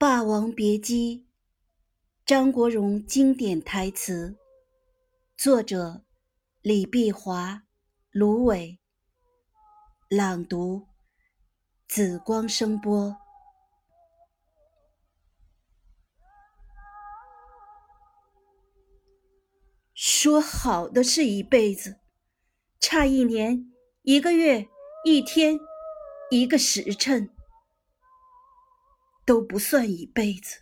霸王别姬》，张国荣经典台词，作者李碧华、芦苇，朗读紫光声波。说好的是一辈子，差一年、一个月、一天、一个时辰。都不算一辈子。